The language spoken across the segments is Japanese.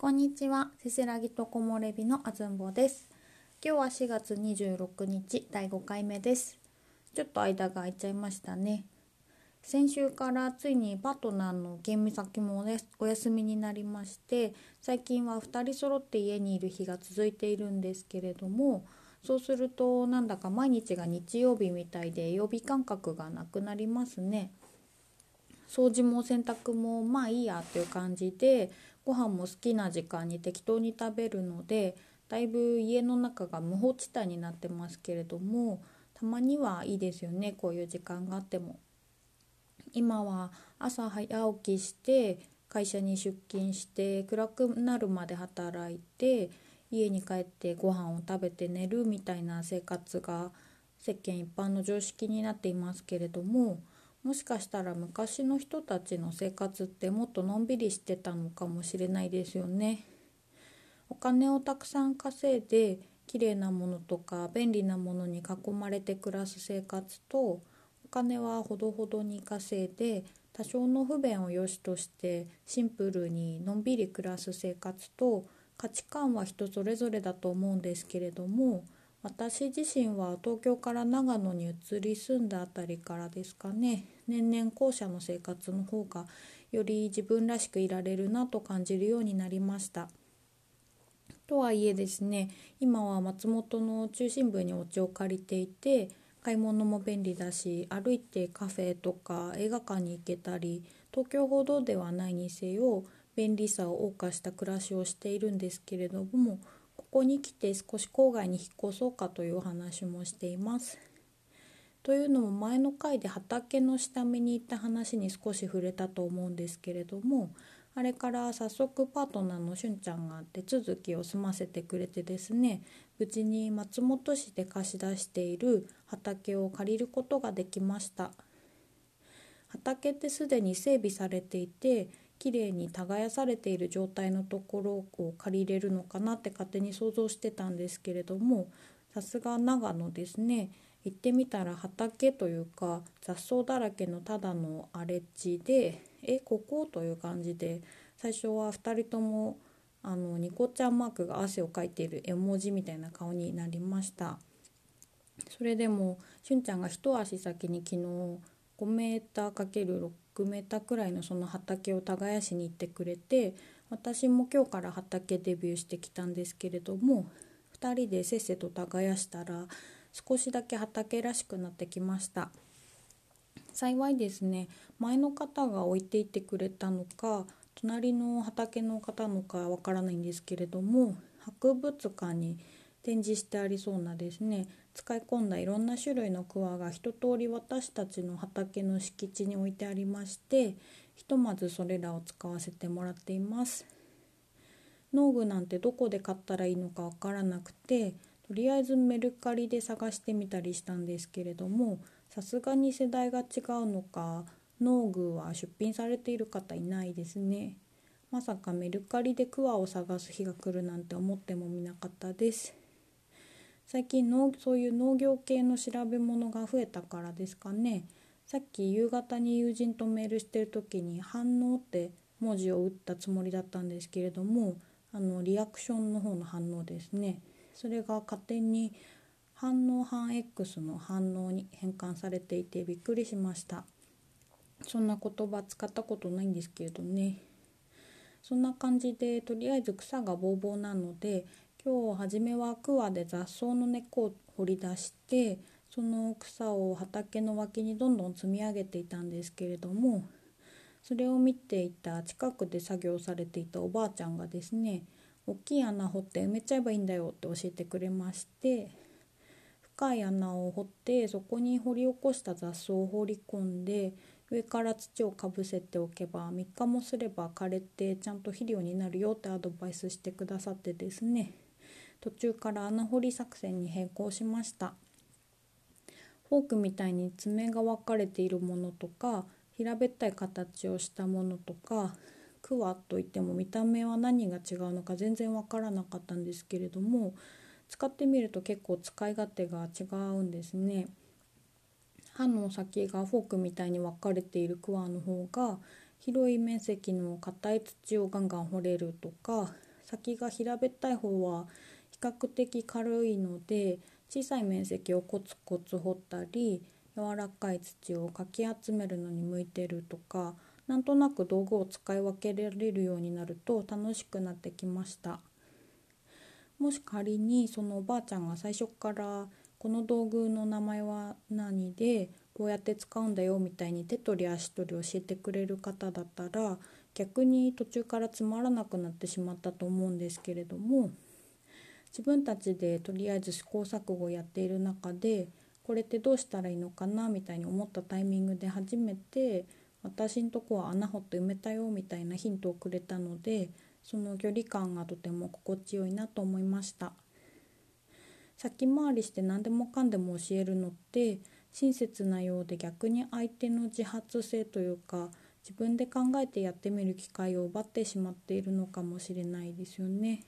こんにちは、せせらぎとこもれびのあずんぼです。今日は4月26日、第5回目です。ちょっと間が空いちゃいましたね。先週からついにパートナーの現見先もお休みになりまして、最近は2人揃って家にいる日が続いているんですけれども、そうするとなんだか毎日が日曜日みたいで曜日感覚がなくなりますね。掃除も洗濯もまあいいやっていう感じでご飯も好きな時間に適当に食べるのでだいぶ家の中が無法地帯になってますけれどもたまにはいいですよねこういう時間があっても。今は朝早起きして会社に出勤して暗くなるまで働いて家に帰ってご飯を食べて寝るみたいな生活が世間一般の常識になっていますけれどももしかしたら昔の人たちの生活ってもっとのんびりしてたのかもしれないですよね。お金をたくさん稼いで綺麗なものとか便利なものに囲まれて暮らす生活とお金はほどほどに稼いで多少の不便を良しとしてシンプルにのんびり暮らす生活と価値観は人それぞれだと思うんですけれども私自身は東京から長野に移り住んだあたりからですかね年々後者の生活の方がより自分らしくいられるなと感じるようになりました。とはいえですね今は松本の中心部にお家を借りていて買い物も便利だし歩いてカフェとか映画館に行けたり東京ほどではないにせよ便利さを謳歌した暮らしをしているんですけれどもここに来て少し郊外に引っ越そうかという話もしています。というのも前の回で畑の下見に行った話に少し触れたと思うんですけれどもあれから早速パートナーのしゅんちゃんが手続きを済ませてくれてですね無事に松本市で貸し出している畑を借りることができました畑ってすでに整備されていてきれいに耕されている状態のところを借りれるのかなって勝手に想像してたんですけれどもさすが長野ですね。行ってみたら畑というか雑草だらけのただの荒れ地でえここという感じで最初は2人ともあのニコちゃんマークが汗をかいている絵文字みたいな顔になりました。それでもしゅんちゃんが一足先に昨日5メーター ×6 メーターくらいのその畑を耕しに行ってくれて私も今日から畑デビューしてきたんですけれども2人でせっせと耕したら少しだけ畑らしくなってきました。幸いですね前の方が置いていってくれたのか隣の畑の方のかわからないんですけれども博物館に展示してありそうなですね。使い込んだいろんな種類のクワが一通り私たちの畑の敷地に置いてありましてひとまずそれらを使わせてもらっています。農具なんてどこで買ったらいいのかわからなくてとりあえずメルカリで探してみたりしたんですけれどもさすがに世代が違うのか農具は出品されている方いないですね。まさかメルカリでクワを探す日が来るなんて思ってもみなかったです。最近農そういう農業系の調べ物が増えたからですかね。さっき夕方に友人とメールしてる時に「反応」って文字を打ったつもりだったんですけれどもあのリアクションの方の反応ですね。それが勝手に反応反 X の反応に変換されていてびっくりしました。そんな言葉使ったことないんですけれどね。そんな感じでとりあえず草がぼうぼうなので今日初めはクワで雑草の根っこを掘り出してその草を畑の脇にどんどん積み上げていたんですけれどもそれを見ていた近くで作業されていたおばあちゃんがですね大きい穴掘って埋めちゃえばいいんだよって教えてくれまして深い穴を掘ってそこに掘り起こした雑草を放り込んで上から土をかぶせておけば3日もすれば枯れてちゃんと肥料になるよってアドバイスしてくださってですね途中から穴掘り作戦に変更しましたフォークみたいに爪が分かれているものとか平べったい形をしたものとかクワといっても見た目は何が違うのか全然分からなかったんですけれども使ってみると結構使い勝手が違うんですね。刃の先がフォークみたいに分かれているクワの方が広い面積の硬い土をガンガン掘れるとか先が平べったい方は較的軽いので小さい面積をコツコツ掘ったり柔らかい土をかき集めるのに向いてるとかなんとなく道具を使い分けられるようになると楽しくなってきました。もし仮にそのおばあちゃんが最初からこの道具の名前は何でこうやって使うんだよみたいに手取り足取り教えてくれる方だったら逆に途中からつまらなくなってしまったと思うんですけれども自分たちでとりあえず試行錯誤をやっている中でこれってどうしたらいいのかなみたいに思ったタイミングで初めて私んとこは穴掘って埋めたよみたいなヒントをくれたのでその距離感がとても心地よいなと思いました先回りして何でもかんでも教えるのって親切なようで逆に相手の自発性というか自分で考えてやってみる機会を奪ってしまっているのかもしれないですよね。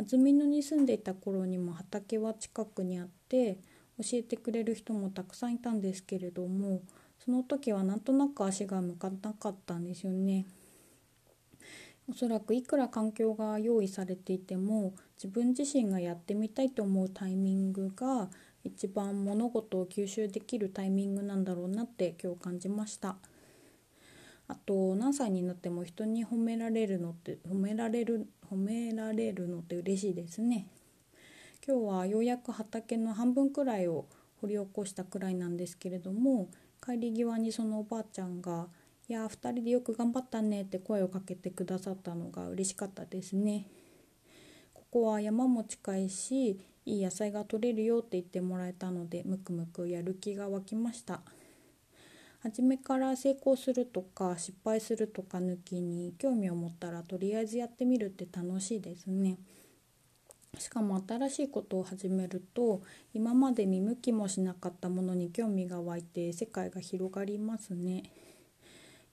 安曇野に住んでいた頃にも畑は近くにあって教えてくれる人もたくさんいたんですけれどもその時はなんとなく足が向かなかったんですよね。おそらくいくら環境が用意されていても自分自身がやってみたいと思うタイミングが一番物事を吸収できるタイミングなんだろうなって今日感じましたあと何歳になっても人に褒められるのって褒められる褒められるのって嬉しいですね今日はようやく畑の半分くらいを掘り起こしたくらいなんですけれども帰り際にそのおばあちゃんが「いや2人でよく頑張ったね」って声をかけてくださったのが嬉しかったですね。ここは山も近いしいい野菜が取れるよって言ってもらえたのでむくむくやる気が湧きました初めから成功するとか失敗するとか抜きに興味を持ったらとりあえずやってみるって楽しいですね。しかも新しいことを始めると今まで見向きもしなかったものに興味が湧いて世界が広がりますね。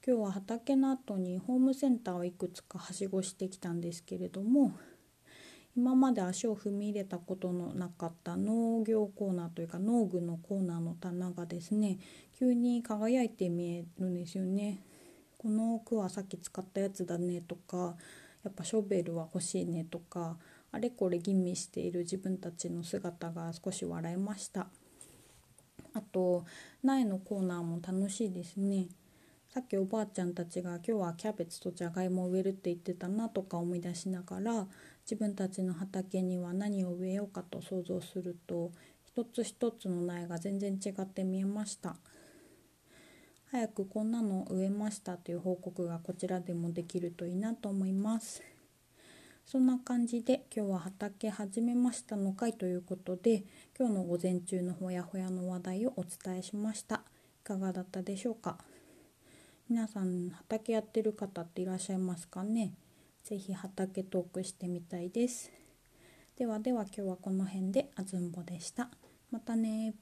今日は畑の後にホームセンターをいくつかはしごしてきたんですけれども今まで足を踏み入れたことのなかった農業コーナーというか農具のコーナーの棚がですね急に輝いて見えるんですよね。この句はさっき使ったやつだねとかやっぱショベルは欲しいねとかあれこれ吟味している自分たちの姿が少し笑いましたあと苗のコーナーも楽しいですねさっきおばあちゃんたちが今日はキャベツとじゃがいもを植えるって言ってたなとか思い出しながら自分たちの畑には何を植えようかと想像すると一つ一つの苗が全然違って見えました。早くこんなの植えましたという報告がこちらでもできるといいなと思います。そんな感じで今日は畑始めましたの回ということで今日の午前中のほやほやの話題をお伝えしました。いかがだったでしょうか？皆さん畑やってる方っていらっしゃいますかね？ぜひ畑トークしてみたいです。ではでは今日はこの辺であずんぼでした。またね